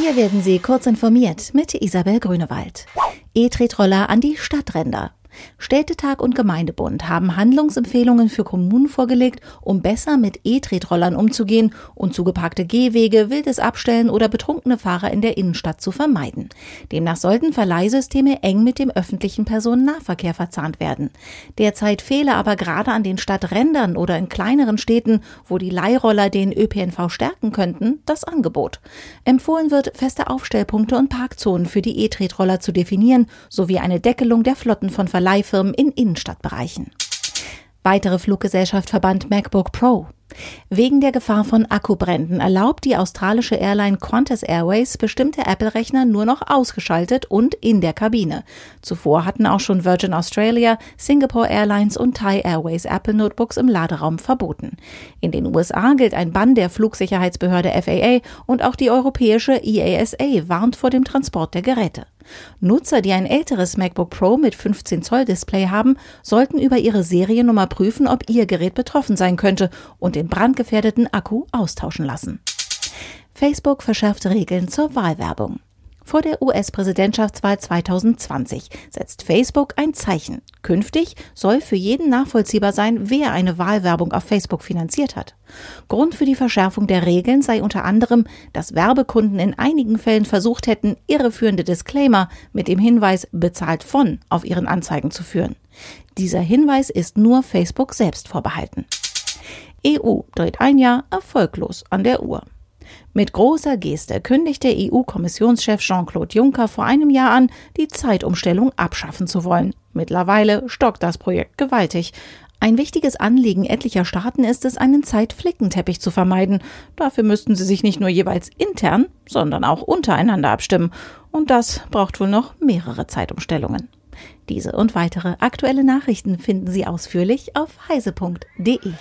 Hier werden Sie kurz informiert mit Isabel Grünewald. E-Tretroller an die Stadtränder. Städtetag und Gemeindebund haben Handlungsempfehlungen für Kommunen vorgelegt, um besser mit E-Tretrollern umzugehen und zugeparkte Gehwege, wildes Abstellen oder betrunkene Fahrer in der Innenstadt zu vermeiden. Demnach sollten Verleihsysteme eng mit dem öffentlichen Personennahverkehr verzahnt werden. Derzeit fehle aber gerade an den Stadträndern oder in kleineren Städten, wo die Leihroller den ÖPNV stärken könnten, das Angebot. Empfohlen wird, feste Aufstellpunkte und Parkzonen für die E-Tretroller zu definieren, sowie eine Deckelung der Flotten von Verleihsystemen Verleihfirmen in Innenstadtbereichen. Weitere Fluggesellschaft verband MacBook Pro. Wegen der Gefahr von Akkubränden erlaubt die australische Airline Qantas Airways bestimmte Apple-Rechner nur noch ausgeschaltet und in der Kabine. Zuvor hatten auch schon Virgin Australia, Singapore Airlines und Thai Airways Apple Notebooks im Laderaum verboten. In den USA gilt ein Bann der Flugsicherheitsbehörde FAA und auch die europäische EASA warnt vor dem Transport der Geräte. Nutzer, die ein älteres MacBook Pro mit 15 Zoll Display haben, sollten über ihre Seriennummer prüfen, ob ihr Gerät betroffen sein könnte und den brandgefährdeten Akku austauschen lassen. Facebook verschärft Regeln zur Wahlwerbung. Vor der US-Präsidentschaftswahl 2020 setzt Facebook ein Zeichen. Künftig soll für jeden nachvollziehbar sein, wer eine Wahlwerbung auf Facebook finanziert hat. Grund für die Verschärfung der Regeln sei unter anderem, dass Werbekunden in einigen Fällen versucht hätten, irreführende Disclaimer mit dem Hinweis bezahlt von auf ihren Anzeigen zu führen. Dieser Hinweis ist nur Facebook selbst vorbehalten. EU dreht ein Jahr erfolglos an der Uhr. Mit großer Geste kündigte EU-Kommissionschef Jean-Claude Juncker vor einem Jahr an, die Zeitumstellung abschaffen zu wollen. Mittlerweile stockt das Projekt gewaltig. Ein wichtiges Anliegen etlicher Staaten ist es, einen Zeitflickenteppich zu vermeiden. Dafür müssten sie sich nicht nur jeweils intern, sondern auch untereinander abstimmen. Und das braucht wohl noch mehrere Zeitumstellungen. Diese und weitere aktuelle Nachrichten finden Sie ausführlich auf heise.de.